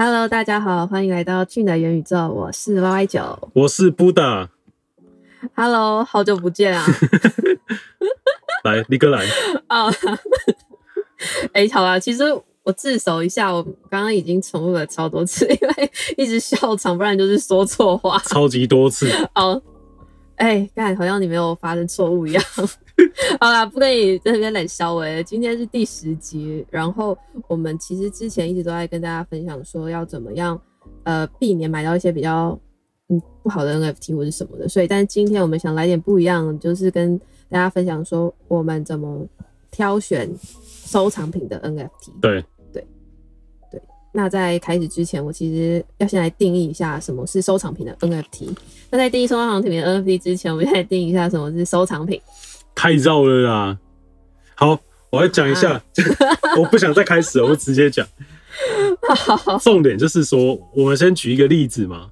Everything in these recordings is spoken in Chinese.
Hello，大家好，欢迎来到去的元宇宙，我是 Y Y 九，我是 Buddha。Hello，好久不见啊！来，立哥来啊！哎，好啦，其实我自首一下，我刚刚已经重录了超多次，因为一直笑场，不然就是说错话，超级多次。哦，哎，看好像你没有发生错误一样。好啦，不可以在那边冷笑诶。今天是第十集，然后我们其实之前一直都在跟大家分享说要怎么样，呃，避免买到一些比较嗯不好的 NFT 或者什么的。所以，但是今天我们想来点不一样，就是跟大家分享说我们怎么挑选收藏品的 NFT。对对对。那在开始之前，我其实要先来定义一下什么是收藏品的 NFT。那在定义收藏品的 NFT 之前，我们先来定义一下什么是收藏品。太绕了啦！好，我来讲一下。我不想再开始了，我直接讲。重点就是说，我们先举一个例子嘛，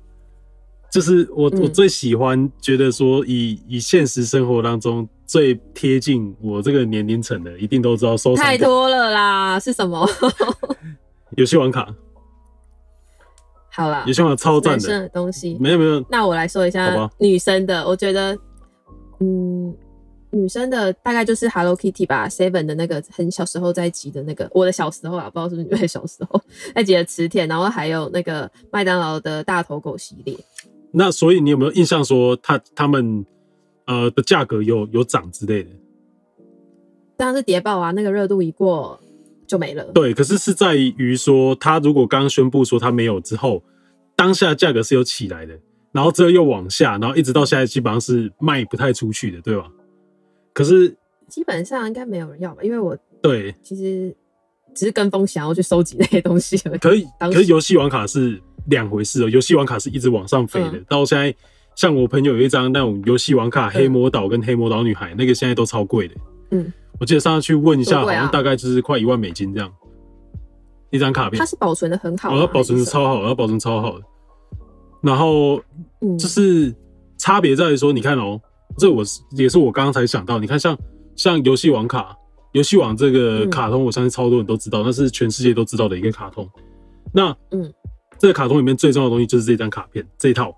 就是我我最喜欢觉得说，以以现实生活当中最贴近我这个年龄层的，一定都知道收藏。太多了啦，是什么？游戏王卡。好啦，游戏王卡超赞的东西。没有没有，那我来说一下女生的，我觉得，嗯。女生的大概就是 Hello Kitty 吧，Seven 的那个很小时候在集的那个，我的小时候啊，不知道是不是你们小时候在集的磁铁，然后还有那个麦当劳的大头狗系列。那所以你有没有印象说，它他们呃的价格有有涨之类的？当然是谍报啊，那个热度一过就没了。对，可是是在于说，他如果刚宣布说他没有之后，当下价格是有起来的，然后之后又往下，然后一直到现在基本上是卖不太出去的，对吧？可是基本上应该没有人要吧，因为我对其实只是跟风想要去收集那些东西而已。可以，可是游戏王卡是两回事哦。游戏王卡是一直往上飞的，到现在像我朋友有一张那种游戏王卡，黑魔岛跟黑魔岛女孩那个现在都超贵的。嗯，我记得上次去问一下，好像大概就是快一万美金这样一张卡片。它是保存的很好，它保存的超好，它保存超好的。然后就是差别在于说，你看哦。这我是也是我刚刚才想到，你看像像游戏王卡，游戏王这个卡通，我相信超多人都知道，那是全世界都知道的一个卡通。那嗯，这个卡通里面最重要的东西就是这张卡片，这一套。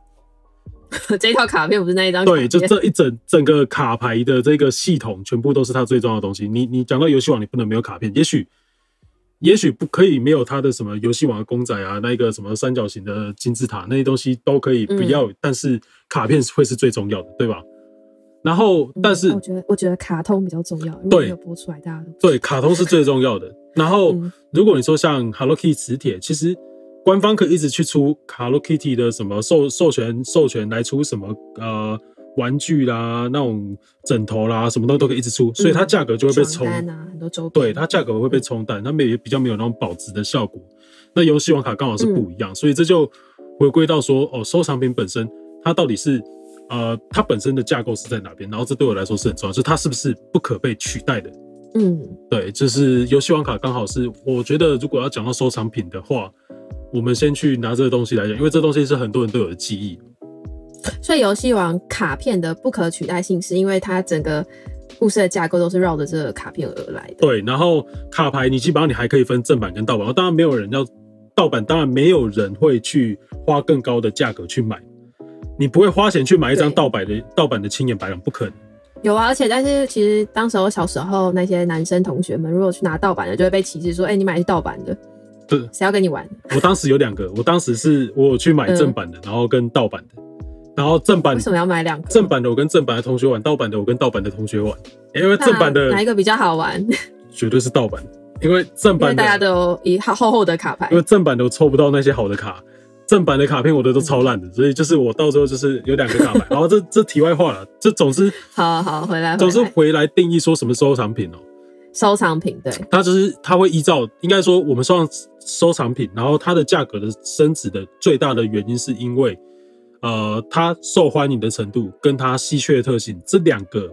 这一套卡片不是那一张？对，就这一整整个卡牌的这个系统，全部都是它最重要的东西。你你讲到游戏王，你不能没有卡片。也许也许不可以没有它的什么游戏王的公仔啊，那个什么三角形的金字塔那些东西都可以不要，但是卡片会是最重要的，对吧？然后，但是我觉得，我觉得卡通比较重要。因为没有，播出来大家都对，卡通是最重要的。然后，如果你说像 Hello Kitty 磁铁，其实官方可以一直去出 Hello Kitty 的什么授授权授权来出什么呃玩具啦、那种枕头啦，什么东西都可以一直出，所以它价格就会被冲淡啊，很多周对它价格会被冲淡，它们也比较没有那种保值的效果。那游戏王卡刚好是不一样，所以这就回归到说哦，收藏品本身它到底是。呃，它本身的架构是在哪边？然后这对我来说是很重要，就是它是不是不可被取代的？嗯，对，就是游戏王卡刚好是，我觉得如果要讲到收藏品的话，我们先去拿这个东西来讲，因为这东西是很多人都有的记忆。所以游戏王卡片的不可取代性，是因为它整个故事的架构都是绕着这个卡片而来的。对，然后卡牌你基本上你还可以分正版跟盗版，当然没有人要盗版，当然没有人会去花更高的价格去买。你不会花钱去买一张盗版的盗版的青眼白狼，不可能。有啊，而且但是其实当时我小时候那些男生同学们，如果去拿盗版的，就会被歧视说：“哎，你买的是盗版的。”对，谁要跟你玩？我当时有两个，我当时是我去买正版的，然后跟盗版的，然后正版为什么要买两个？正版的我跟正版的同学玩，盗版的我跟盗版的同学玩，因为正版的哪一个比较好玩？绝对是盗版，因为正版大家都有一厚厚的卡牌，因为正版的我抽不到那些好的卡。正版的卡片我的都超烂的，所以就是我到时候就是有两个卡牌。然后这这题外话了，这总是 好好回来，总是回来定义说什么收藏品哦。收藏品对，它就是它会依照应该说我们说收藏品，然后它的价格的升值的最大的原因是因为呃它受欢迎的程度跟它稀缺的特性这两个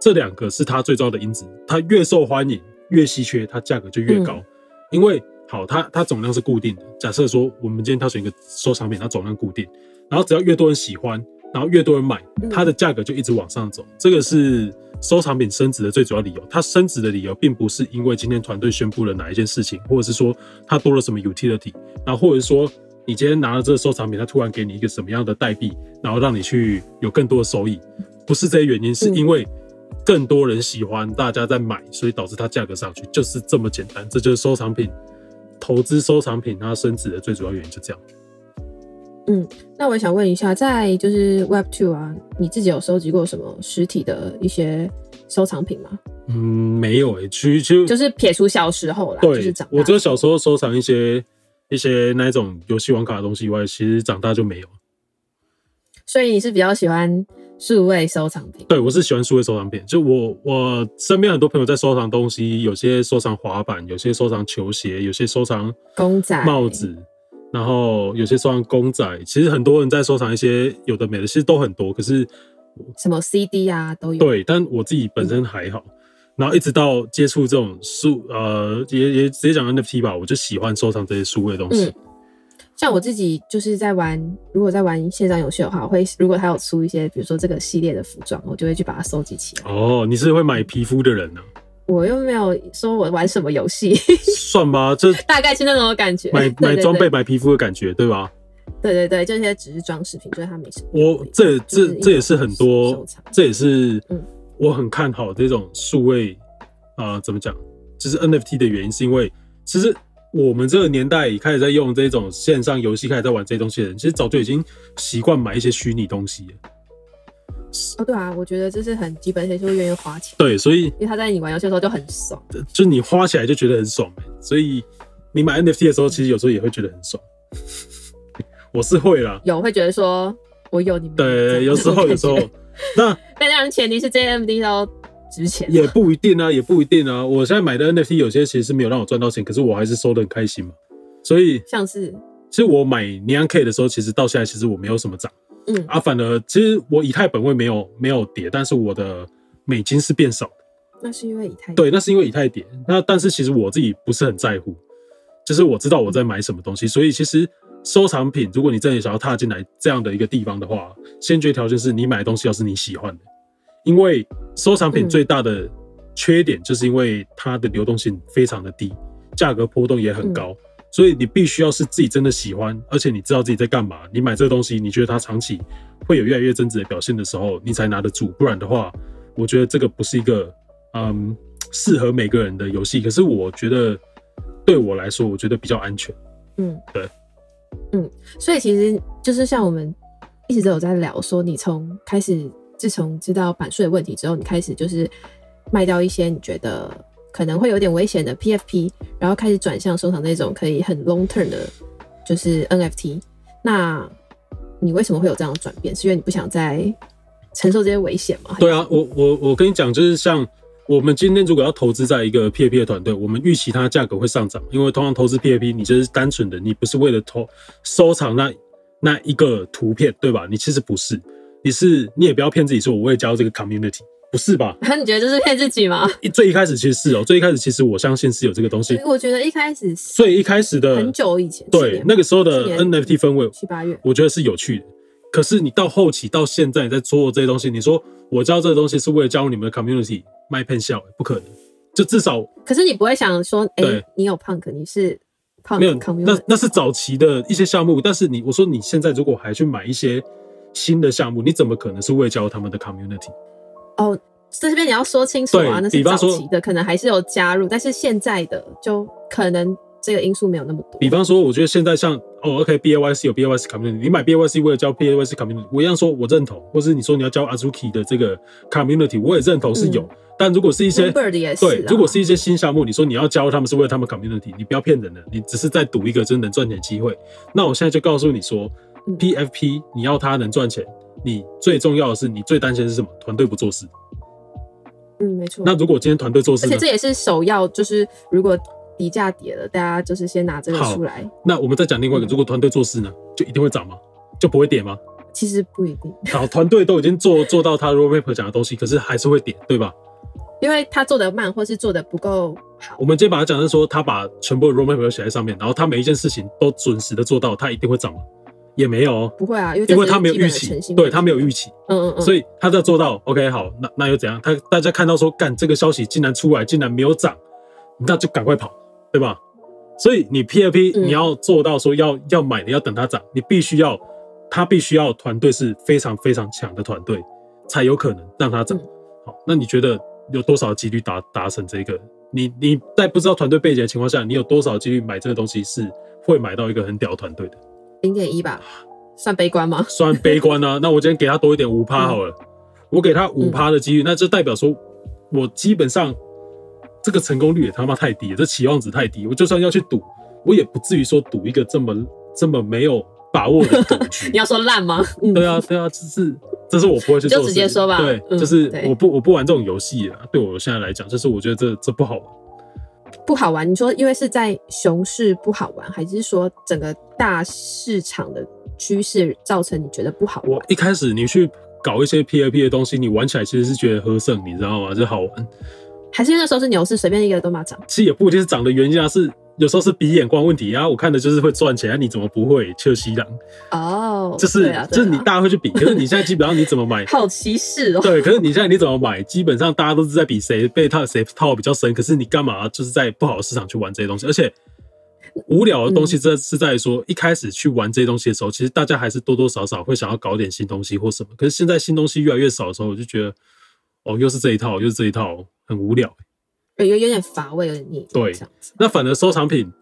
这两个是它最重要的因子。它越受欢迎越稀缺，它价格就越高，因为。好，它它总量是固定的。假设说我们今天挑选一个收藏品，它总量固定，然后只要越多人喜欢，然后越多人买，它的价格就一直往上走。这个是收藏品升值的最主要理由。它升值的理由并不是因为今天团队宣布了哪一件事情，或者是说它多了什么 utility，然后或者是说你今天拿了这个收藏品，它突然给你一个什么样的代币，然后让你去有更多的收益，不是这些原因，是因为更多人喜欢，大家在买，所以导致它价格上去，就是这么简单。这就是收藏品投资收藏品它升值的最主要原因，就这样。嗯，那我也想问一下，在就是 Web Two 啊，你自己有收集过什么实体的一些收藏品吗？嗯，没有诶、其实其实就是撇除小时候啦，就是长，大我只有小时候收藏一些一些那一种游戏网卡的东西以外，其实长大就没有。所以你是比较喜欢数位收藏品。对我是喜欢数位收藏品，就我我身边很多朋友在收藏东西，有些收藏滑板，有些收藏球鞋，有些收藏公仔帽子，然后有些收藏公仔。其实很多人在收藏一些有的没的，其实都很多。可是什么 CD 啊都有。对，但我自己本身还好。然后一直到接触这种数，呃，也也直接讲 NFT 吧，我就喜欢收藏这些数位的东西。嗯像我自己就是在玩，如果在玩线上游戏的话，我会如果它有出一些，比如说这个系列的服装，我就会去把它收集起来。哦，你是会买皮肤的人呢、我又没有说我玩什么游戏，算吧，这 大概是那种感觉。买买装备、，对买皮肤的感觉，对吧？对 对对，这些只是装饰品，就是它没什么。我这这这也是很多，这也是嗯我很看好这种数位啊、呃怎么讲，就是 NFT 的原因，是因为其实我们这个年代开始在用这种线上游戏，开始在玩这些东西的人，其实早就已经习惯买一些虚拟东西了。哦，对啊，我觉得这是很基本，而且就会愿意花钱，对，所以因为他在你玩游戏的时候就很爽。就你花起来就觉得很爽、欸，所以你买 NFT 的时候，其实有时候也会觉得很爽。我是会啦，有会觉得说我有你没有这对，有时候有时候 那但当然前提是这些 MD 都值钱。也不一定啊，也不一定啊。我现在买的 NFT 有些其实是没有让我赚到钱，可是我还是收的很开心嘛。所以像是其实我买尼安 K 的时候，其实到现在其实我没有什么涨嗯啊，反而其实我以太本位没有没有跌，但是我的美金是变少的。那是因为以太对，那是因为以太跌。那但是其实我自己不是很在乎，就是我知道我在买什么东西，所以其实收藏品，如果你真的想要踏进来这样的一个地方的话，先决条件是你买的东西要是你喜欢的，因为收藏品嗯最大的缺点就是因为它的流动性非常的低，价格波动也很高。所以你必须要是自己真的喜欢，而且你知道自己在干嘛，你买这个东西，你觉得它长期会有越来越增值的表现的时候，你才拿得住。不然的话，我觉得这个不是一个嗯适合每个人的游戏。可是我觉得对我来说，我觉得比较安全。嗯，对，嗯，所以其实就是像我们一直都有在聊说，你从开始自从知道版税的问题之后，你开始就是卖掉一些你觉得可能会有点危险的 PFP，然后开始转向收藏那种可以很 long term 的，就是 NFT。那你为什么会有这样的转变？是因为你不想再承受这些危险吗？对啊，我我我跟你讲，就是像我们今天如果要投资在一个 PAP 的团队，我们预期它价格会上涨，因为通常投资 PAP，你就是单纯的，你不是为了投收藏那那一个图片，对吧？你其实不是，你是你也不要骗自己说我会加入这个 community，不是吧？那 你觉得这是骗自己吗？一最一开始其实是哦，最一开始其实我相信是有这个东西，我觉得一开始是最一开始的很久以前，去对那个时候的 NFT 氛围，七八月，我觉得是有趣的。可是你到后期到现在你在做这些东西，你说我教这个东西是为了加入你们的 community 卖骗笑，不可能。就至少可是你不会想说，哎、对你有 punk，你是 punk 没有那那是早期的一些项目，但是你我说你现在如果还去买一些新的项目，你怎么可能是为了加入他们的 community？哦，这边你要说清楚啊，那是早期的，可能还是有加入，但是现在的就可能这个因素没有那么多。比方说，我觉得现在像哦，OK，B Y C 有 B Y C community，你买 B Y C 为了交 B Y C community，我一样说我认同，或是你说你要交 Azuki 的这个 community，我也认同是有。嗯但如果是一些对，如果是一些新项目，你说你要加入他们是为了他们 community，你不要骗人了，你只是在赌一个真能赚钱机会。那我现在就告诉你说嗯，PFP 你要它能赚钱，你最重要的是你最担心的是什么？团队不做事。嗯，没错。那如果今天团队做事呢而且这？也是首要，就是如果底价跌了，大家就是先拿这个出来。那我们再讲另外一个，嗯如果团队做事呢，就一定会涨吗？就不会跌吗？其实不一定，好，团队都已经做 做到他 roadmap 讲的东西，可是还是会跌，对吧？因为他做的慢，或是做的不够好我。们今天把它讲成说，他把全部的 roadmap 都写在上面，然后他每一件事情都准时的做到，他一定会涨吗？也没有哦，不会啊，因为因为他没有预期，对他没有预期，嗯嗯嗯，所以他在做到 OK 好，那那又怎样？他大家看到说干这个消息竟然出来，竟然没有涨，那就赶快跑，对吧？所以你 P 2 P 嗯你要做到说要要买的要等它涨，你必须要他必须要团队是非常非常强的团队，才有可能让它涨。嗯好，那你觉得有多少几率达达成这个？你你在不知道团队背景的情况下，你有多少几率买这个东西是会买到一个很屌团队的？零点一吧，算悲观吗？算悲观啊，那我今天给他多一点五趴好了，我给他五趴的几率，那就代表说我基本上这个成功率也他妈太低了，这期望值太低，我就算要去赌，我也不至于说赌一个这么这么没有把握的赌局 你。要说烂吗？嗯 对啊，对啊，这是这是我不会去做就直接说吧对，嗯就是我不我不玩这种游戏啊，对我现在来讲，就是我觉得这这不好玩。不好玩。你说因为是在熊市不好玩，还是说整个大市场的趋势造成你觉得不好玩我？一开始你去搞一些 P A P 的东西，你玩起来其实是觉得合胜，你知道吗？就好玩。还是因为那时候是牛市，随便一个都马涨？其实也不一定是涨的原因啊，是有时候是比眼光问题啊。我看的就是会赚钱，啊、你怎么不会？切西郎，哦，就是、啊啊就是你大家会去比，可是你现在基本上你怎么买？好歧视哦。对，可是你现在你怎么买？基本上大家都是在比谁被套谁套得比较深，可是你干嘛就是在不好的市场去玩这些东西？而且无聊的东西，这是在于说、一开始去玩这些东西的时候，其实大家还是多多少少会想要搞点新东西或什么。可是现在新东西越来越少的时候，我就觉得哦，又是这一套，又是这一套，很无聊。有有有点乏味，有点腻。对这样子。那反而收藏品，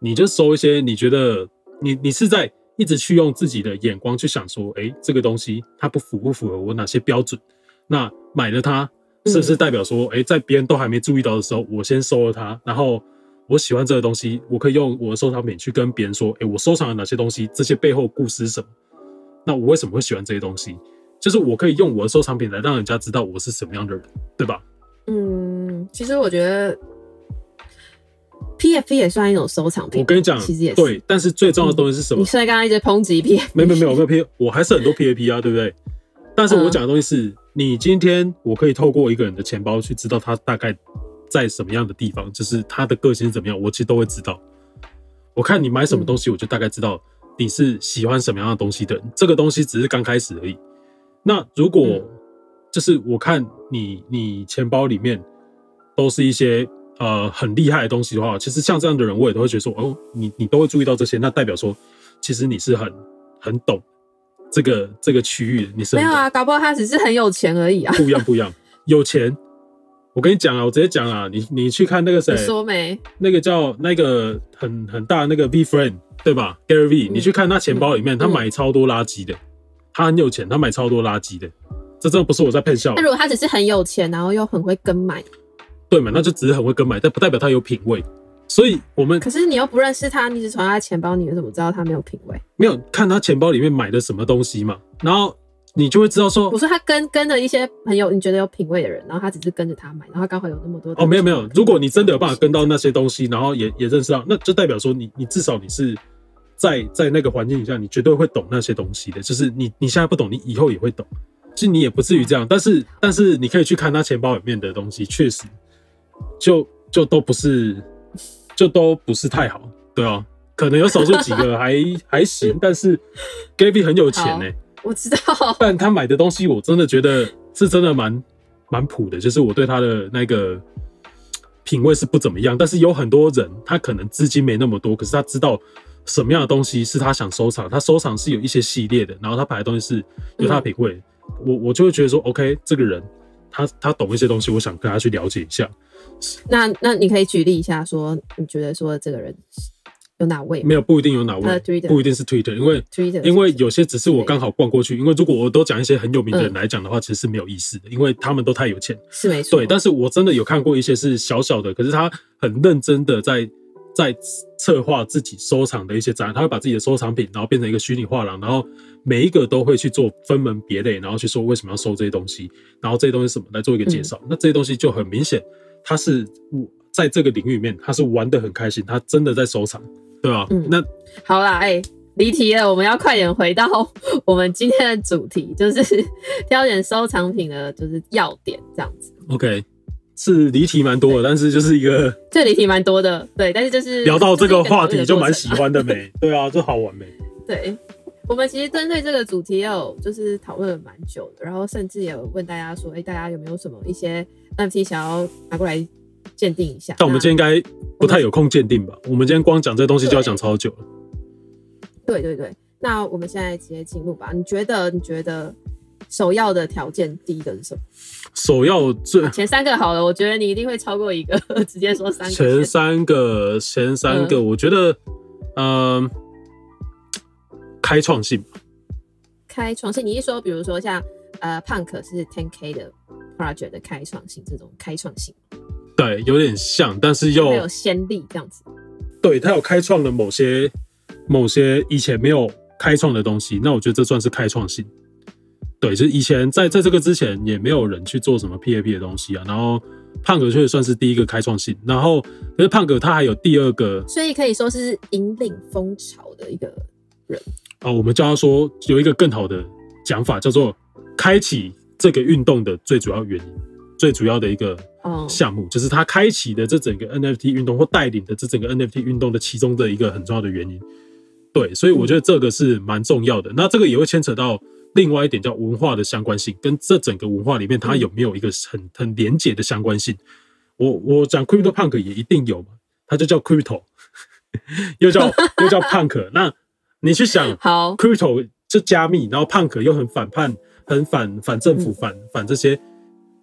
你就收一些你觉得你你是在一直去用自己的眼光去想说，诶，这个东西它不符不符合我哪些标准？那买了它是不是代表说，诶，在别人都还没注意到的时候，我先收了它，然后我喜欢这个东西，我可以用我的收藏品去跟别人说，诶，我收藏了哪些东西，这些背后故事是什么？那我为什么会喜欢这些东西？就是我可以用我的收藏品来让人家知道我是什么样的人，对吧？嗯，其实我觉得 PFP 也算一种收藏品。我跟你讲其实也，是。对，但是最重要的东西是什么你？虽然刚刚一直抨击 PFP，没没有没有，我没有 P，我还是很多 PAP 啊，对不对？但是我讲的东西是，你今天我可以透过一个人的钱包去知道他大概在什么样的地方，就是他的个性是怎么样，我其实都会知道。我看你买什么东西，我就大概知道你是喜欢什么样的东西的人。这个东西只是刚开始而已。那如果嗯就是我看你你钱包里面都是一些呃很厉害的东西的话，其实像这样的人，我也都会觉得说，哦，你你都会注意到这些，那代表说，其实你是很很懂这个这个区域的，你是没有啊，搞不好他只是很有钱而已啊。不一样不一样，有钱。我跟你讲啊，我直接讲啊，你你去看那个谁你，说没？那个叫那个很很大那个 V Friend 对吧？Gary V，、嗯你去看他钱包里面，他嗯买超多垃圾的，他很有钱，他买超多垃圾的，这真的不是我在骗笑那，如果他只是很有钱，然后又很会跟买，对嘛？那就只是很会跟买，但不代表他有品味。所以我们可是你又不认识他，你只从他的钱包，你怎么知道他没有品味？没有看他钱包里面买的什么东西嘛，然后你就会知道说我，说他跟跟着一些很有你觉得有品味的人，然后他只是跟着他买，然后刚好有那么多哦，没有没有，如果你真的有办法跟到那些东西，然后也也认识到，那就代表说你你至少你是在在那个环境底下，你绝对会懂那些东西的。就是你你现在不懂，你以后也会懂。其实你也不至于这样，但是但是你可以去看他钱包里面的东西，确实就就都不是就都不是太好，对啊，可能有少数几个还 还行，但是 Gaby 很有钱呢、我知道，但他买的东西，我真的觉得是真的蛮蛮普的，就是我对他的那个品味是不怎么样。但是有很多人，他可能资金没那么多，可是他知道什么样的东西是他想收藏，他收藏是有一些系列的，然后他摆的东西是有他的品味，我我就会觉得说，OK，这个人他他懂一些东西，我想跟他去了解一下。那那你可以举例一下，说你觉得说这个人有哪位没有不一定有哪位，Twitter。不一定是 Twitter，因为 Twitter 因为有些只是我刚好逛过去，因为如果我都讲一些很有名的人嗯。来讲的话，其实是没有意思的，因为他们都太有钱。是没错，对，但是我真的有看过一些是小小的，可是他很认真的在在策划自己收藏的一些展览，他会把自己的收藏品，然后变成一个虚拟画廊，然后每一个都会去做分门别类，然后去说为什么要收这些东西，然后这些东西什么来做一个介绍。那这些东西就很明显，他是在这个领域里面，他是玩的很开心，他真的在收藏，对吧？嗯那好啦，哎、离题了，我们要快点回到我们今天的主题，就是 挑选收藏品的，就是要点这样子。OK 是离题蛮多的，但是就是一个 这离题蛮多的，对，但是就是聊到这个话题就蛮喜欢。的没？对啊，就好玩没？对，我们其实针对这个主题也有就是讨论了蛮久的，然后甚至也有问大家说，哎、大家有没有什么一些 NFT 想要拿过来鉴定一下？但我们今天应该不太有空鉴定吧？我们今天光讲这东西就要讲超久了。对对对，那我们现在直接进入吧。你觉得你觉得首要的条件第一个是什么？首要最前三个好了，我觉得你一定会超过一个，直接说三个前。三个，前三个，我觉得，呃，开创性开创性，你是说比如说像呃 Punk 是 Ten K 的 project 的开创性这种开创性，对，有点像，但是又会有先例这样子。对他有开创了某些某些以前没有开创的东西，那我觉得这算是开创性。对，就是以前在在这个之前也没有人去做什么 PAP 的东西啊，然后胖哥确实算是第一个开创性，然后可是胖哥他还有第二个所以可以说是引领风潮的一个人。啊、我们叫他说有一个更好的讲法，叫做开启这个运动的最主要原因，最主要的一个哦项目，就是他开启的这整个 NFT 运动或带领的这整个 NFT 运动的其中的一个很重要的原因。对，所以我觉得这个是蛮重要的。那这个也会牵扯到另外一点叫文化的相关性，跟这整个文化里面它有没有一个很很连结的相关性。我我讲 Crypto Punk 也一定有嘛，它就叫 Crypto，又叫又叫 Punk。那你去想 好，，Crypto 就加密，然后 Punk 又很反叛，很反反政府，嗯反反这些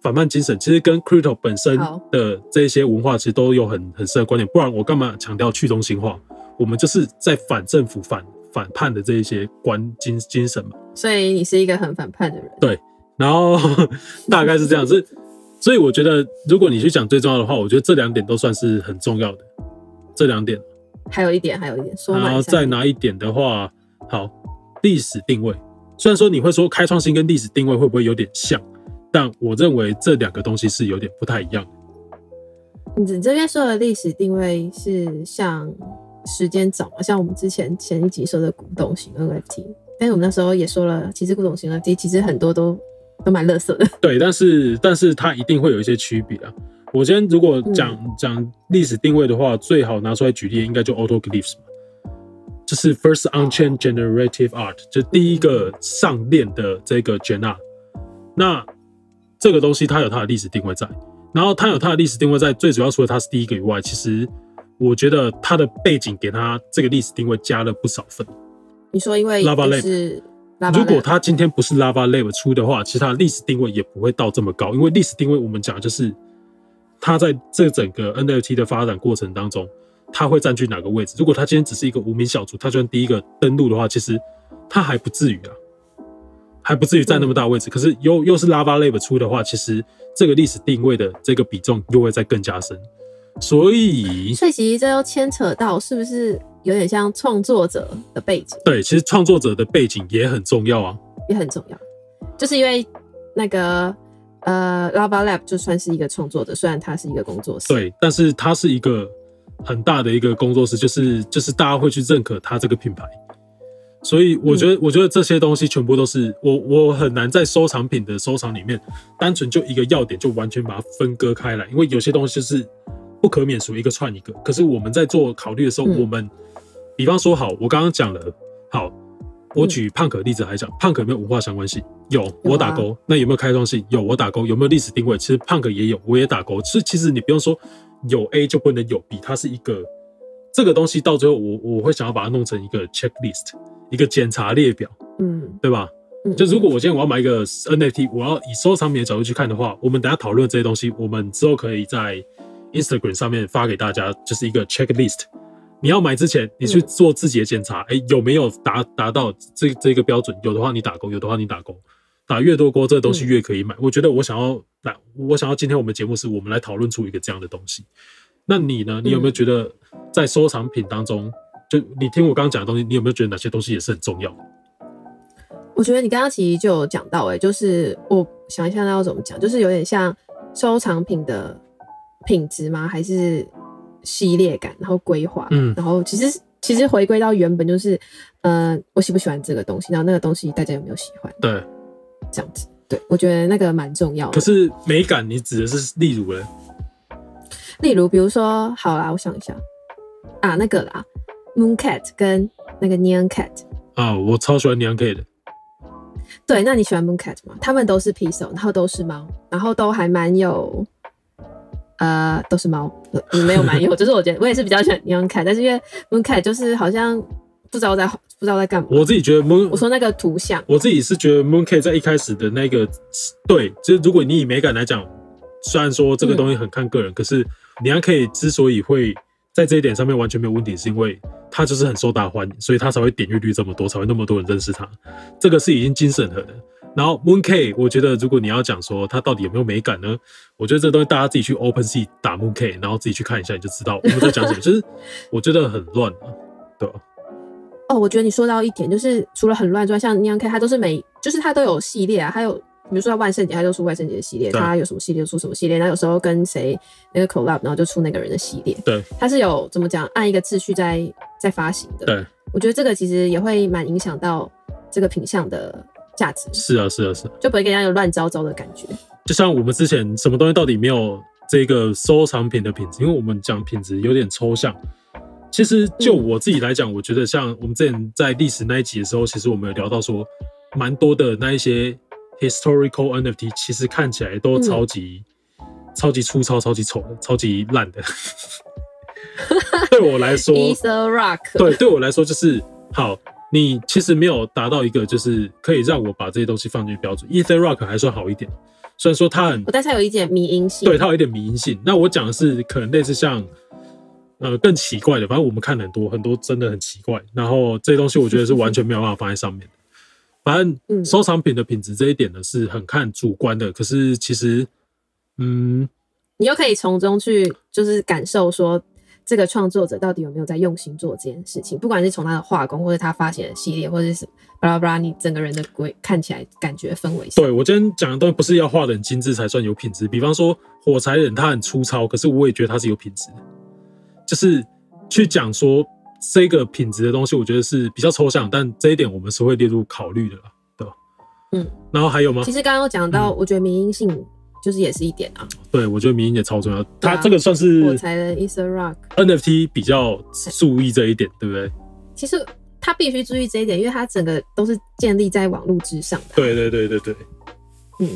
反叛精神，其实跟 Crypto 本身的这些文化其实都有很很深的关联。不然我干嘛强调去中心化？我们就是在反政府、反反叛的这一些观精精神嘛。所以你是一个很反叛的人。对然后 大概是这样子，所以我觉得如果你去讲最重要的话，我觉得这两点都算是很重要的。这两点，还有一点，还有一点，说然后再拿一点的话，好，历史定位。虽然说你会说开创性跟历史定位会不会有点像，但我认为这两个东西是有点不太一样的。你这边说的历史定位是像时间轴嘛？像我们之前前一集说的古董型 NFT，但是我们那时候也说了，其实古董型 NFT 其实很多都都蛮垃圾的。对，但是但是它一定会有一些区别啊。我今天如果讲讲历史定位的话，最好拿出来举例，应该就 Autoglyphs 嘛，就是 First unchain generative Art，就第一个上链的这个 Art。那这个东西它有它的历史定位在，然后它有它的历史定位在，最主要除了它是第一个以外，其实我觉得它的背景给它这个历史定位加了不少分。你说因为 Lava 就是 Lava 如果它今天不是 Lava Lab 出的话，其实它的历史定位也不会到这么高，因为历史定位我们讲的就是它在这整个 NFT 的发展过程当中，它会占据哪个位置。如果它今天只是一个无名小卒，它就算第一个登录的话，其实它还不至于啊，还不至于占那么大位置。可是又又是 Lava Lab 出的话，其实这个历史定位的这个比重又会再更加深。所以，所以其实这又牵扯到是不是有点像创作者的背景。对，其实创作者的背景也很重要啊。也很重要，就是因为那个呃 Lava Lab 就算是一个创作者，虽然他是一个工作室，对，但是它是一个很大的一个工作室，就是就是大家会去认可它这个品牌，所以我觉得、我觉得这些东西全部都是我我很难在收藏品的收藏里面，单纯就一个要点就完全把它分割开来，因为有些东西就是不可免俗一个串一个。可是我们在做考虑的时候，嗯。我们比方说好，我刚刚讲了，好，我举胖可例子来讲，胖可有没有文化相关性？有，我打勾。那有没有开创性？有，我打勾。有没有历史定位？其实胖可也有，我也打勾。是其实你不用说有 A 就不能有 B，它是一个这个东西到最后我我会想要把它弄成一个 checklist，一个检查列表，嗯，对吧？嗯，就如果我今天我要买一个 NFT，我要以收藏品的角度去看的话，我们等下讨论这些东西，我们之后可以在 Instagram 上面发给大家，就是一个 checklist。你要买之前，你去做自己的检查，哎、有没有达达到这这个标准？有的话你打勾，有的话你打勾，打越多勾，这个东西越可以买。我觉得我想要来，我想要今天我们节目是我们来讨论出一个这样的东西。那你呢？你有没有觉得在收藏品当中，就你听我刚刚讲的东西，你有没有觉得哪些东西也是很重要的？我觉得你刚刚其实就有讲到、欸，就是我想一下那要怎么讲，就是有点像收藏品的品质吗？还是系列感，然后规划，嗯然后其实其实回归到原本就是，呃，我喜不喜欢这个东西，然后那个东西大家有没有喜欢，对。这样子。对，我觉得那个蛮重要的。可是美感，你指的是例如呢？例如，比如说，好啦，我想一下啊，那个啦，Moon Cat 跟那个 Neon Cat，啊，我超喜欢 Neon Cat 的。对，那你喜欢 Mooncat 吗？他们都是 p i x e l 然后都是猫，然后都还蛮有，呃，都是猫，呃 没有蛮有，就是我觉得我也是比较喜欢 Neon Cat，但是因为 Mooncat 就是好像不知道在不知道在干嘛。我自己觉得 Moon，我说那个图像，我自己是觉得 Moon K 在一开始的那个，对，就是如果你以美感来讲，虽然说这个东西很看个人，可是 Neon K 之所以会在这一点上面完全没有问题，是因为它就是很受大欢迎，所以他才会点阅率这么多，才会那么多人认识他。这个是已经精审核的。然后 Moon K，我觉得如果你要讲说它到底有没有美感呢？我觉得这东西大家自己去 Open Sea 打 Moon K，然后自己去看一下，你就知道 我们在讲什么。就是我觉得很乱啊，对吧？哦，我觉得你说到一点，就是除了很乱之外，像 Neon K，它都是每就是它都有系列啊，还有比如说万圣节，它就出万圣节的系列，对它有什么系列就出什么系列，那有时候跟谁那个 collab，然后就出那个人的系列，对它是有怎么讲，按一个秩序在在发行的。对，我觉得这个其实也会蛮影响到这个品相的价值，是啊，是啊，是啊。就不会给人家有乱糟糟的感觉。就像我们之前什么东西到底没有这个收藏品的品质，因为我们讲品质有点抽象。其实就我自己来讲，我觉得像我们之前在历史那一集的时候，其实我们有聊到说，蛮多的那一些 historical NFT，其实看起来都超级、超级粗糙、超级丑的、超级烂的。对我来说 Ether Rock，对，对我来说就是好。你其实没有达到一个就是可以让我把这些东西放进去标准。Ether Rock 还算好一点，虽然说它很我但是它有一点迷因性。对，它有一点迷因性。那我讲的是可能类似像呃更奇怪的，反正我们看很多很多真的很奇怪，然后这些东西我觉得是完全没有办法放在上面的。反正嗯收藏品的品质这一点呢是很看主观的，可是其实嗯你又可以从中去就是感受说这个创作者到底有没有在用心做这件事情，不管是从他的画工，或者他发行的系列，或者是巴拉巴拉，你整个人的鬼看起来感觉氛围，对我今天讲的东西不是要画的很精致才算有品质。比方说火柴人，他很粗糙，可是我也觉得他是有品质的。就是去讲说这个品质的东西，我觉得是比较抽象，但这一点我们是会列入考虑的啦，对吧？嗯，然后还有吗其？实刚刚有讲到，嗯我觉得迷因性就是也是一点啊。对，我觉得民音也超重要，它啊这个算是我才的 Ether Rock，NFT 比较注意这一点，对不对？其实他必须注意这一点，因为它整个都是建立在网络之上的。对对对对对，嗯，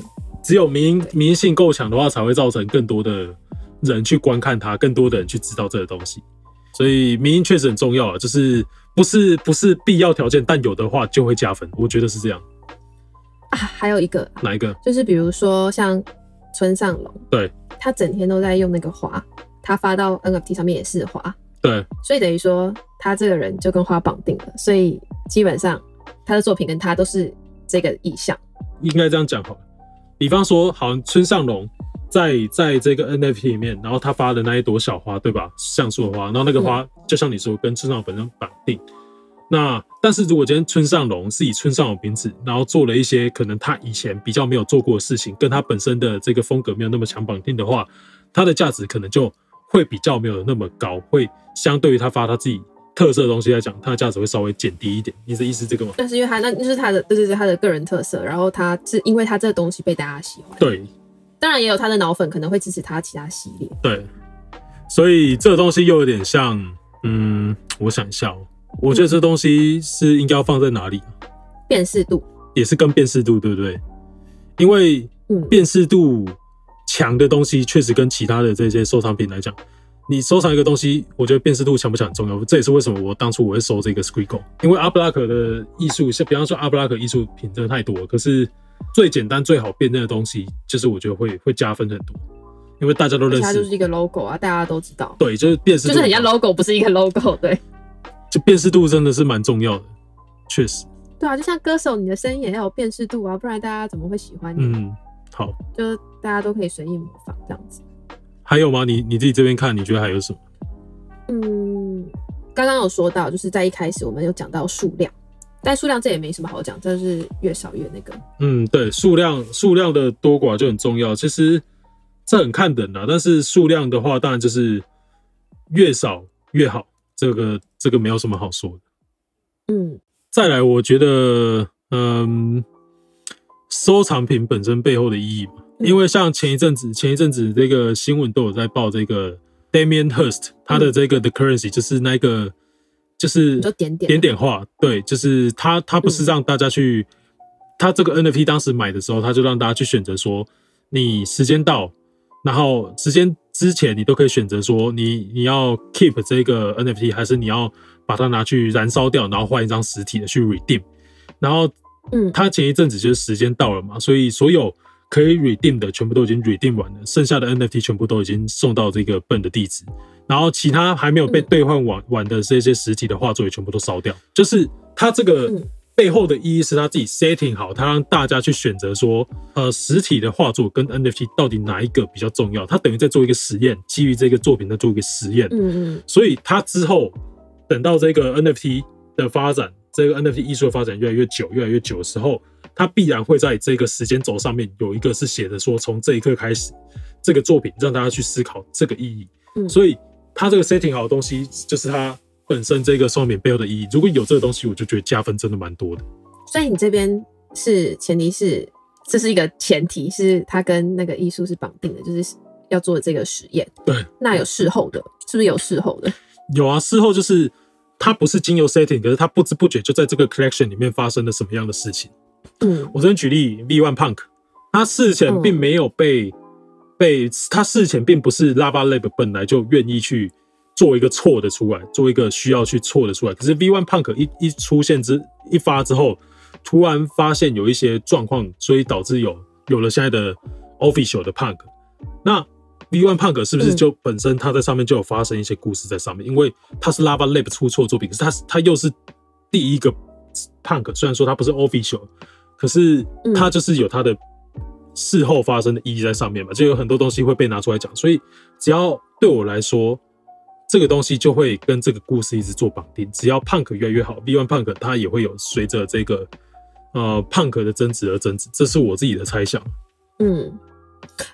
只有民民营性够强的话，才会造成更多的人去观看它，更多的人去知道这个东西。所以民音确实很重要啊，就是不是不是必要条件，但有的话就会加分，我觉得是这样。啊，还有一个哪一个？就是比如说像村上隆，对他整天都在用那个花，他发到 NFT 上面也是花，对所以等于说他这个人就跟花绑定了，所以基本上他的作品跟他都是这个意象。应该这样讲好了。比方说，好像村上隆在在这个 NFT 里面，然后他发的那一朵小花，对吧？像素的花，然后那个花、就像你说，跟村上隆本身绑定。那但是如果今天村上隆是以村上隆名字，然后做了一些可能他以前比较没有做过的事情，跟他本身的这个风格没有那么强绑定的话，它的价值可能就会比较没有那么高，会相对于他发他自己特色的东西来讲，它的价值会稍微减低一点。你的意思这个吗？但是因为他那那是他的对对对他的个人特色，然后他是因为他这个东西被大家喜欢，，对，当然也有他的脑粉可能会支持他其他系列。对，所以这个东西又有点像，嗯，我想一下、哦，我觉得这东西是应该要放在哪里，辨识度，也是跟辨识度，对不对？因为嗯，辨识度强的东西，确实跟其他的这些收藏品来讲，你收藏一个东西，我觉得辨识度强不强很重要。这也是为什么我当初我会收这个 Squiggle，因为阿布拉克的艺术，像比方说阿布拉克艺术品真的太多了，可是最简单最好辨认的东西，就是我觉得会会加分很多，因为大家都认识，它就是一个 logo 啊，大家都知道，对，就是辨识度就是很像 logo，不是一个 logo，对。就辨识度真的是蛮重要的，确实，对啊，就像歌手，你的声音也要有辨识度啊，不然大家怎么会喜欢你？嗯，好，就是大家都可以随意模仿这样子。还有吗？你你自己这边看，你觉得还有什么？嗯，刚刚有说到，就是在一开始我们有讲到数量，但数量这也没什么好讲，这是越少越那个。嗯，对，数量数量的多寡就很重要。其实这很看人啊，但是数量的话，当然就是越少越好。这个这个没有什么好说的。嗯，再来，我觉得，嗯，收藏品本身背后的意义嘛，嗯因为像前一阵子，前一阵子这个新闻都有在报这个 Damien Hirst 他的这个 The Currency，就是那个就是就点点点点化，对，就是他他不是让大家去，他这个 NFT 当时买的时候，他就让大家去选择说，你时间到，然后时间之前你都可以选择说，你你要 keep 这个 NFT，还是你要把它拿去燃烧掉，然后换一张实体的去 redeem，然后嗯，他前一阵子就是时间到了嘛，所以所有可以 redeem 的全部都已经 redeem 完了，剩下的 NFT 全部都已经送到这个笨的地址，然后其他还没有被兑换完完的这些实体的画作也全部都烧掉。就是他这个嗯背后的意义是他自己 setting 好，他让大家去选择说，呃，实体的画作跟 NFT 到底哪一个比较重要？他等于在做一个实验，基于这个作品在做一个实验。嗯嗯所以他之后等到这个 NFT 的发展，这个 NFT 艺术的发展越来越久、越来越久的时候，它必然会在这个时间轴上面有一个是写的说，从这一刻开始，这个作品让大家去思考这个意义。嗯所以它这个 setting 好的东西，就是它本身这个双面背后的意义。如果有这个东西，我就觉得加分真的蛮多的。所以你这边是前提是这是一个前提，是它跟那个艺术是绑定的，就是要做这个实验。对，那有事后的，是不是有事后的？有啊，事后就是它不是经由 setting，可是它不知不觉就在这个 collection 里面发生了什么样的事情。嗯我这边举例，V One Punk，他事前并没有被、被他事前并不是 Lava Lab 本来就愿意去做一个错的出来，做一个需要去错的出来。可是 V One Punk 一一出现之一发之后，突然发现有一些状况，所以导致有有了现在的 official 的 Punk。那 V One Punk 是不是嗯就本身它在上面就有发生一些故事在上面？因为它是 Lava Lab 出错作品，可是它是它又是第一个 Punk，虽然说它不是 official，可是它就是有它的事后发生的意义在上面嘛，就有很多东西会被拿出来讲，所以只要对我来说，这个东西就会跟这个故事一直做绑定。只要 Punk 越来越好，B One Punk 它也会有随着这个呃 Punk 的增值而增值，这是我自己的猜想。嗯。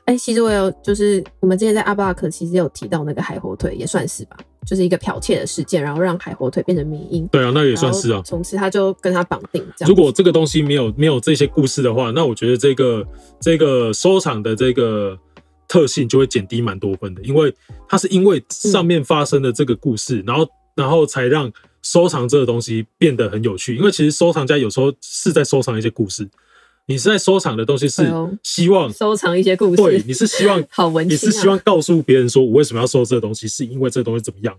哎、其实我有，就是我们之前在阿布拉克其实有提到那个海火腿，也算是吧，就是一个剽窃的事件，然后让海火腿变成迷因，对啊，那也算是啊。从此他就跟他绑定。这样如果这个东西没有没有这些故事的话，那我觉得这个这个收藏的这个特性就会减低蛮多分的，因为它是因为上面发生的这个故事，然后然后才让收藏这个东西变得很有趣。因为其实收藏家有时候是在收藏一些故事，你是在收藏的东西是希望收藏一些故事，对，你是希望 好文你是希望告诉别人说我为什么要收这个东西，是因为这个东西怎么样，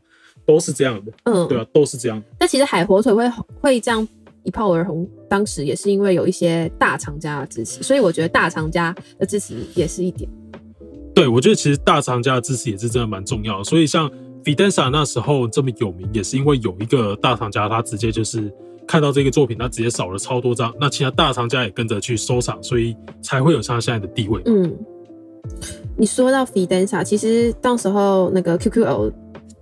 都是这样的，嗯，对啊，都是这样的。但其实海火腿会会这样一炮而红，当时也是因为有一些大厂家的支持，所以我觉得大厂家的支持也是一点。对，我觉得其实大厂家的支持也是真的蛮重要的。所以像 Fidenza 那时候这么有名，也是因为有一个大厂家，他直接就是看到这个作品，他直接少了超多张，那其他大厂家也跟着去收藏，所以才会有他现在的地位。嗯，你说到 Fidenza，其实到时候那个 QQO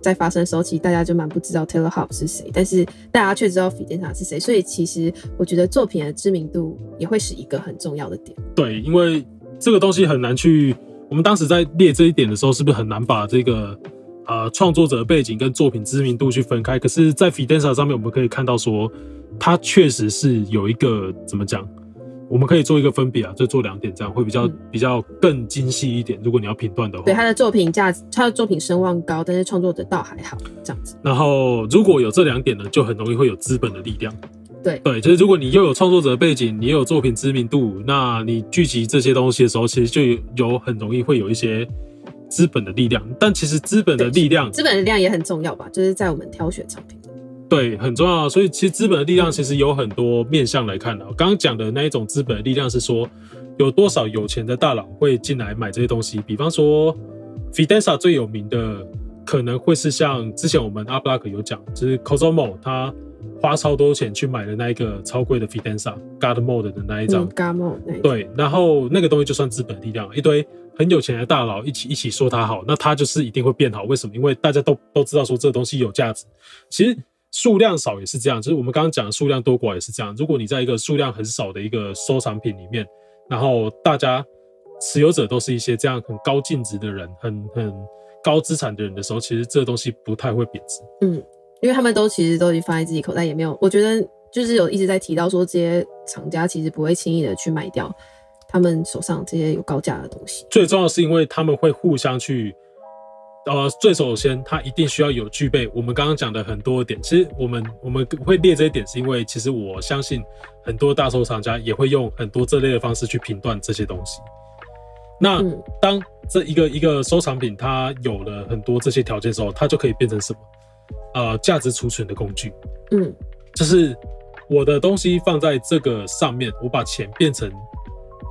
在发生的时候，其实大家就蛮不知道 Taylor Hop 是谁，但是大家却知道 Fidenza 是谁，所以其实我觉得作品的知名度也会是一个很重要的点。对，因为这个东西很难去，我们当时在列这一点的时候，是不是很难把这个呃创作者背景跟作品知名度去分开？可是，在 Fidenza 上面，我们可以看到说，它确实是有一个怎么讲？我们可以做一个分别啊，就做两点，这样会比较、嗯比较更精细一点。如果你要评断的话，对他的作品价值，他的作品声望高，但是创作者倒还好，这样子。然后如果有这两点呢，就很容易会有资本的力量。对对，就是如果你又有创作者背景，你又有作品知名度，那你聚集这些东西的时候，其实就有有很容易会有一些资本的力量。但其实资本的力量资本的力量也很重要吧，就是在我们挑选产品。对很重要，所以其实资本的力量其实有很多面向来看的。我刚刚讲的那一种资本的力量是说，有多少有钱的大佬会进来买这些东西。比方说，Fidenza 最有名的可能会是像之前我们阿布拉克有讲，就是 Cosmo 他花超多钱去买的那一个超贵的 Fidenza God Mode 的那一张嗯 g a m o 那一种对，然后那个东西就算资本力量，一堆很有钱的大佬一起一起说它好，那它就是一定会变好。为什么？因为大家都都知道说这个东西有价值。其实数量少也是这样，就是我们刚刚讲的数量多寡也是这样。如果你在一个数量很少的一个收藏品里面，然后大家持有者都是一些这样很高净值的人，很很高资产的人的时候，其实这个东西不太会贬值。嗯，因为他们都其实都已经放在自己口袋，也没有，我觉得就是有一直在提到说，这些厂家其实不会轻易的去卖掉他们手上这些有高价的东西。最重要的是因为他们会互相去呃，最首先他一定需要有具备我们刚刚讲的很多点。其实我们我们会列这一点，是因为其实我相信很多大收藏家也会用很多这类的方式去评断这些东西。那嗯当这一个一个收藏品它有了很多这些条件的时候，它就可以变成什么？呃，价值储存的工具。嗯就是我的东西放在这个上面，我把钱变成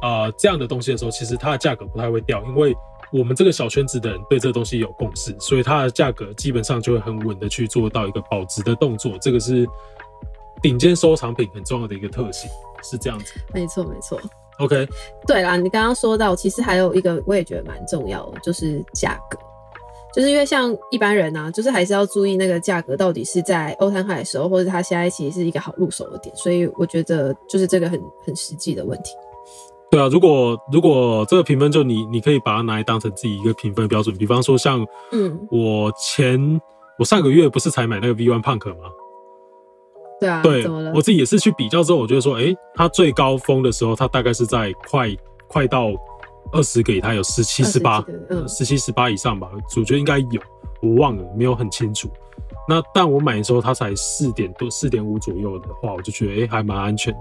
啊、呃这样的东西的时候，其实它的价格不太会掉，因为我们这个小圈子的人对这个东西有共识，所以它的价格基本上就会很稳的去做到一个保值的动作。这个是顶尖收藏品很重要的一个特性，是这样子。没错没错。OK，对啦，你刚刚说到，其实还有一个我也觉得蛮重要的，就是价格。就是因为像一般人啊，就是还是要注意那个价格到底是在欧摊海的时候，或者它现在其实是一个好入手的点，所以我觉得就是这个很很实际的问题。对啊，如果如果这个评分就你你可以把它拿来当成自己一个评分标准，比方说像嗯，我前我上个月不是才买那个 V One Punk 吗？对啊，对我？自己也是去比较之后，我觉得说，诶，它最高峰的时候，它大概是在快快到二十给它有十七、十八20几个嗯，十七、十八以上吧，主角应该有，我忘了，没有很清楚。那但我买的时候它才四点多、四点五左右的话，我就觉得诶还蛮安全的，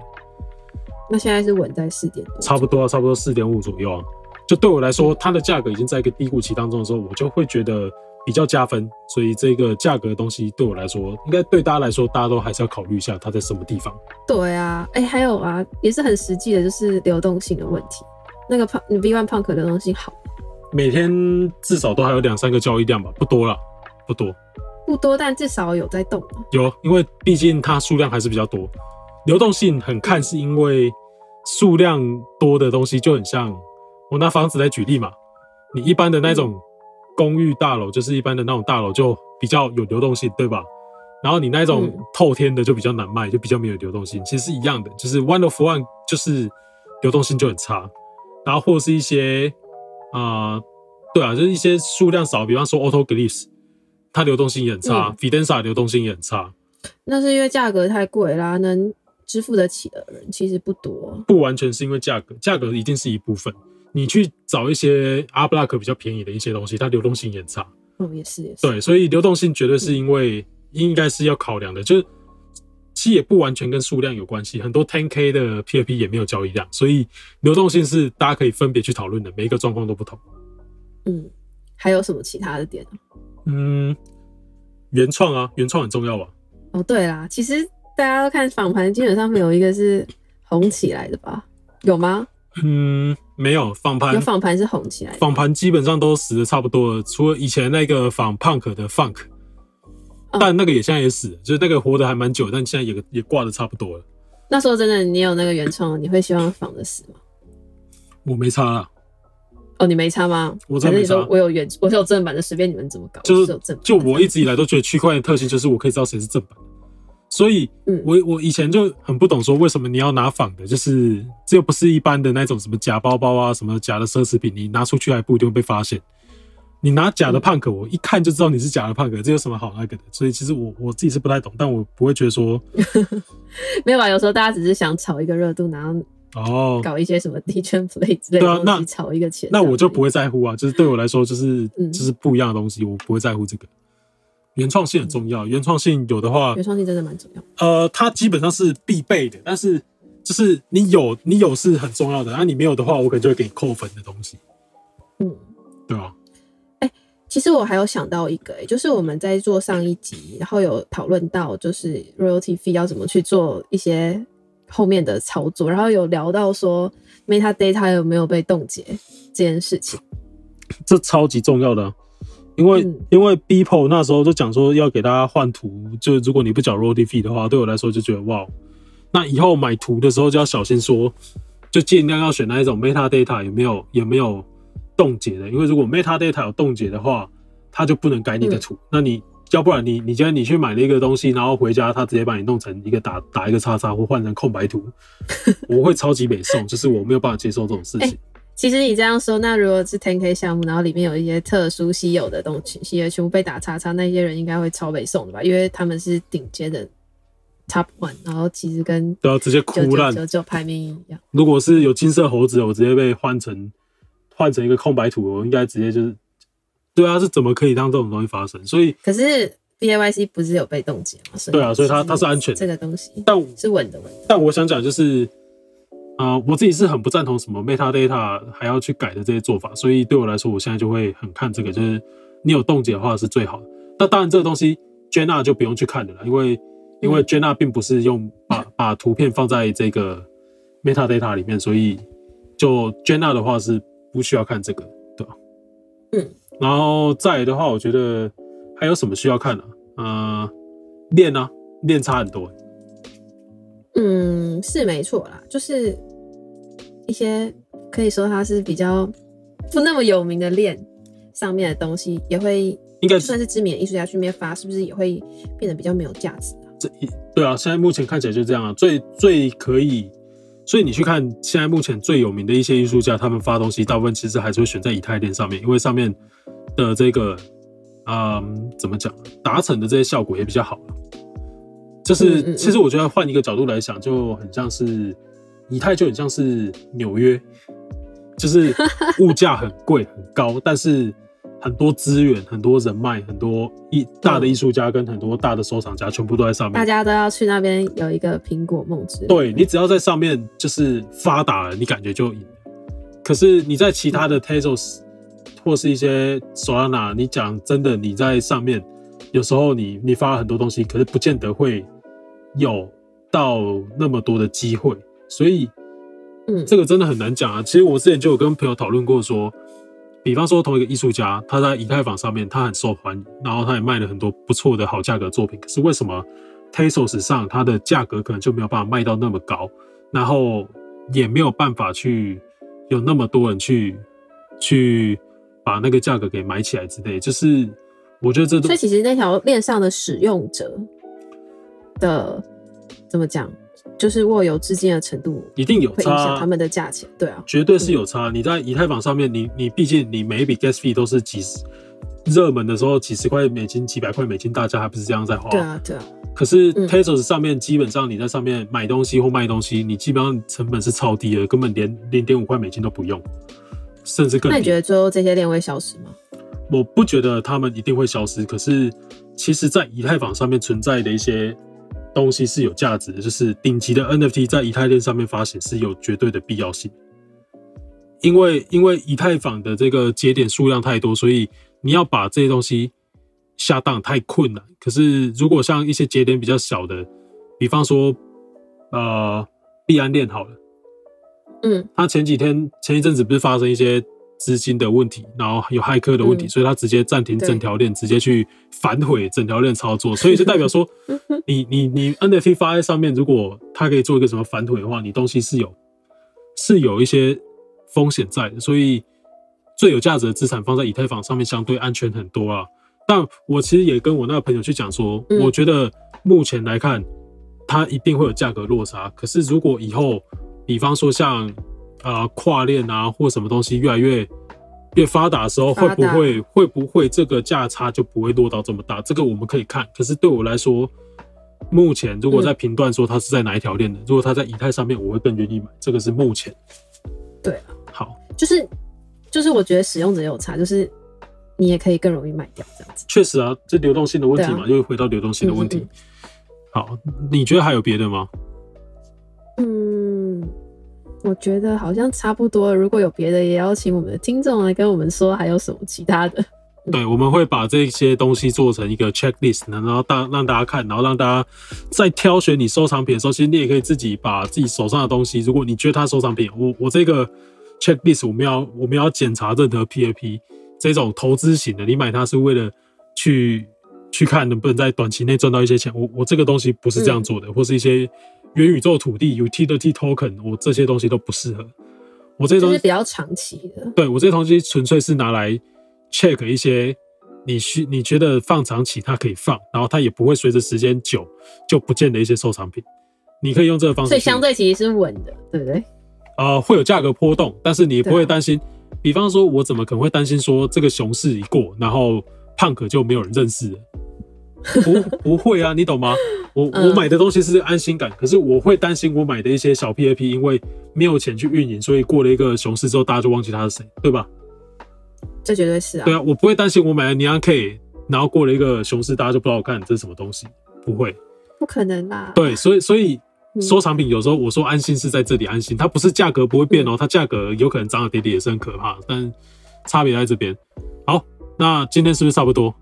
那现在是稳在四点多，差不多啊差不多四点五左右啊。就对我来说，它的价格已经在一个低谷期当中的时候，我就会觉得比较加分。所以这个价格的东西对我来说，应该对大家来说，大家都还是要考虑一下它在什么地方。对啊，哎、还有啊，也是很实际的，就是流动性的问题。那个胖你 V One Punk 流动性好每天至少都还有两三个交易量吧，不多了，不多。不多，但至少有在动啊。有，因为毕竟它数量还是比较多，流动性很看是因为数量多的东西就很像我拿房子来举例嘛，你一般的那种公寓大楼，就是一般的那种大楼就比较有流动性，对吧？然后你那种嗯透天的就比较难卖，就比较没有流动性，其实是一样的，就是 one of one 就是流动性就很差，然后或者是一些啊、呃对啊，就是一些数量少，比方说 Autoglyphs，它流动性也很差、嗯 f i d e n s a 流动性也很差。那是因为价格太贵啦，能支付得起的人其实不多。不完全是因为价格，价格一定是一部分。你去找一些阿布拉克比较便宜的一些东西，它流动性也很差。哦，也是也是。对，所以流动性绝对是因为应该是要考量的，就是其实也不完全跟数量有关系。很多 10K 的 PFP 也没有交易量，所以流动性是大家可以分别去讨论的，每一个状况都不同。嗯，还有什么其他的点啊？嗯，原创啊，原创很重要吧？哦，对啦，其实大家都看访盘，基本上没有一个是红起来的吧？有吗？嗯，没有仿有盘，访盘是红起来的。仿盘基本上都死的差不多了，除了以前那个仿 Punk 的 Funk，嗯但那个也现在也死了，就是那个活的还蛮久，但现在也也挂的差不多了。那时候真的，你有那个原创，你会希望仿的死吗？我没差啦，哦，你没差吗？我真的没差我有原，我有正版的，随便你们怎么搞，就是。就我一直以来都觉得区块链的特性就是我可以知道谁是正版，所以嗯我我以前就很不懂说为什么你要拿仿的，就是这又不是一般的那种什么假包包啊，什么假的奢侈品，你拿出去还不一定会被发现。你拿假的嗯 punk，我一看就知道你是假的 punk，这有什么好那个的？所以其实我我自己是不太懂，但我不会觉得说 没有吧？有时候大家只是想炒一个热度，然后哦，搞一些什么 D 圈 play 之类对啊那的，炒一个钱。那我就不会。会在乎啊，就是对我来说，就是嗯就是不一样的东西，我不会在乎这个。原创性很重要，原创性有的话原，创性真的蛮重要。呃，它基本上是必备的，但是就是你有你有是很重要的，然后你没有的话，我可能就会给你扣分的东西，嗯，对吧？其实我还有想到一个、欸，就是我们在做上一集，然后有讨论到就是 royalty fee 要怎么去做一些后面的操作，然后有聊到说 metadata 有没有被冻结这件事情。这超级重要的啊、因为、嗯因为 Beeple 那时候就讲说要给大家换图，就如果你不缴 royalty fee 的话，对我来说就觉得哇，那以后买图的时候就要小心说，就尽量要选那一种 metadata 有没有有没有冻结的，因为如果 metadata 有冻结的话，它就不能改你的图，那你。要不然你你今天你去买了一个东西，然后回家他直接把你弄成一个打打一个叉叉或换成空白图，我会超级美送，就是我没有办法接受这种事情。其实你这样说，那如果是 10K 项目，然后里面有一些特殊稀有的东西，稀有全部被打叉叉，那些人应该会超北送的吧？因为他们是顶尖的 Top One，然后其实跟都要直接哭烂。九九排名一样。如果是有金色猴子，我直接被换成换成一个空白图，我应该直接就是对啊，是怎么可以让这种东西发生？所以可是 B A Y C 不是有被冻结吗？对啊所以它它是安全的这个东西但是稳的稳。但我想讲就是，啊、我自己是很不赞同什么 metadata 还要去改的这些做法，所以对我来说，我现在就会很看这个，就是你有冻结的话是最好的。那当然，这个东西 Jenna 就不用去看的了，因为因为 Jenna 并不是用把 把图片放在这个 metadata 里面，所以就 Jenna 的话是不需要看这个，对吧？嗯，然后再来的话，我觉得还有什么需要看的、啊？呃，链啊，链差很多。嗯，是没错啦，就是一些可以说它是比较不那么有名的链上面的东西，也会应该就算是知名的艺术家去那边发，是不是也会变得比较没有价值啊？这一对啊，现在目前看起来就这样啊，最最可以，所以你去看现在目前最有名的一些艺术家，他们发东西，大部分其实还是会选在以太链上面，因为上面的这个，嗯，怎么讲，达成的这些效果也比较好。就是其实我觉得换一个角度来想，就很像是以太，就很像是纽约，就是物价很贵很高，但是很多资源、很多人脉、很多艺大的艺术家跟很多大的收藏家全部都在上面大。家都要去那边有一个苹果梦之对你只要在上面就是发达了，你感觉就赢。可是你在其他的 Tezos 或是一些 Solana，你讲真的，你在上面有时候你你发了很多东西，可是不见得会有到那么多的机会，所以嗯，这个真的很难讲啊。其实我之前就有跟朋友讨论过说，比方说同一个艺术家，他在以太坊上面他很受欢迎，然后他也卖了很多不错的好价格作品，可是为什么 Tesos 上它的价格可能就没有办法卖到那么高，然后也没有办法去有那么多人去去把那个价格给买起来之类，就是我觉得这都所以其实那条链上的使用者的怎么讲，就是握有资金的程度一定有会影响差啊他，们的价钱。对啊，绝对是有差。你在以太坊上面，你你毕竟你每一笔 gas fee 都是几十，热门的时候几十块美金、几百块美金，大家还不是这样在花。对啊，对啊，可是嗯 Tezos 上面基本上你在上面买东西或卖东西，你基本上成本是超低的，根本连零点五块美金都不用，甚至更低。那你觉得最后这些链会消失吗？我不觉得他们一定会消失，可是其实，在以太坊上面存在的一些东西是有价值的，就是顶级的 NFT 在以太链上面发行是有绝对的必要性。因为因为以太坊的这个节点数量太多，所以你要把这些东西下档太困难。可是如果像一些节点比较小的，比方说呃币安链好了。嗯，他前几天前一阵子不是发生一些资金的问题，然后有骇客的问题，嗯所以他直接暂停整条链，直接去反悔整条链操作，所以就代表说，你你你 NFT 发在上面，如果它可以做一个什么反悔的话，你东西是有是有一些风险在的，所以最有价值的资产放在以太坊上面相对安全很多啊。但我其实也跟我那个朋友去讲说，嗯我觉得目前来看，它一定会有价格落差。可是如果以后，比方说像呃跨链啊或什么东西越来越越发达的时候，会不会会不会这个价差就不会落到这么大？这个我们可以看。可是对我来说，目前如果在评断说它是在哪一条链的，如果它在以太上面，我会更愿意买。这个是目前对啊，好。就是就是我觉得使用者有差，就是你也可以更容易卖掉这样子。确实啊，这流动性的问题嘛，对又回到流动性的问题。嗯嗯好，你觉得还有别的吗？嗯，我觉得好像差不多。如果有别的，也邀请我们的听众来跟我们说，还有什么其他的。对，我们会把这些东西做成一个 checklist，然后大让大家看，然后让大家在挑选你收藏品的时候，其实你也可以自己把自己手上的东西，如果你觉得它收藏品，我我这个 checklist 我们要我们要检查任何 PAP 这种投资型的，你买它是为了去去看能不能在短期内赚到一些钱。我我这个东西不是这样做的，或是一些元宇宙土地 utility token，我这些东西都不适合。我这些东西是比较长期的。对我这些东西纯粹是拿来 check 一些你需你觉得放长期它可以放，然后它也不会随着时间久就不见的一些收藏品，你可以用这个方式。所以相对其实是稳的，对不对？呃会有价格波动，但是你不会担心。比方说，我怎么可能会担心说这个熊市一过，然后胖可就没有人认识了？不不会啊，你懂吗？我嗯我买的东西是安心感，可是我会担心我买的一些小 PAP，因为没有钱去运营，所以过了一个熊市之后，大家就忘记他是谁，对吧？这绝对是啊。对啊，我不会担心我买了尼安 K，然后过了一个熊市，大家就不知道我看这是什么东西，不会。不可能啦。对，所以所以嗯收藏品有时候我说安心是在这里安心，它不是价格不会变哦，它价格有可能涨涨跌跌也是很可怕，但差别在这边。好，那今天是不是差不多？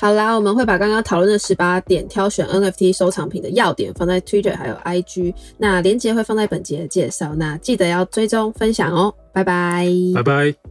好啦，我们会把刚刚讨论的十八点挑选 NFT 收藏品的要点放在 Twitter 还有 IG，那连接会放在本节的介绍，那记得要追踪分享哦，拜拜。拜拜。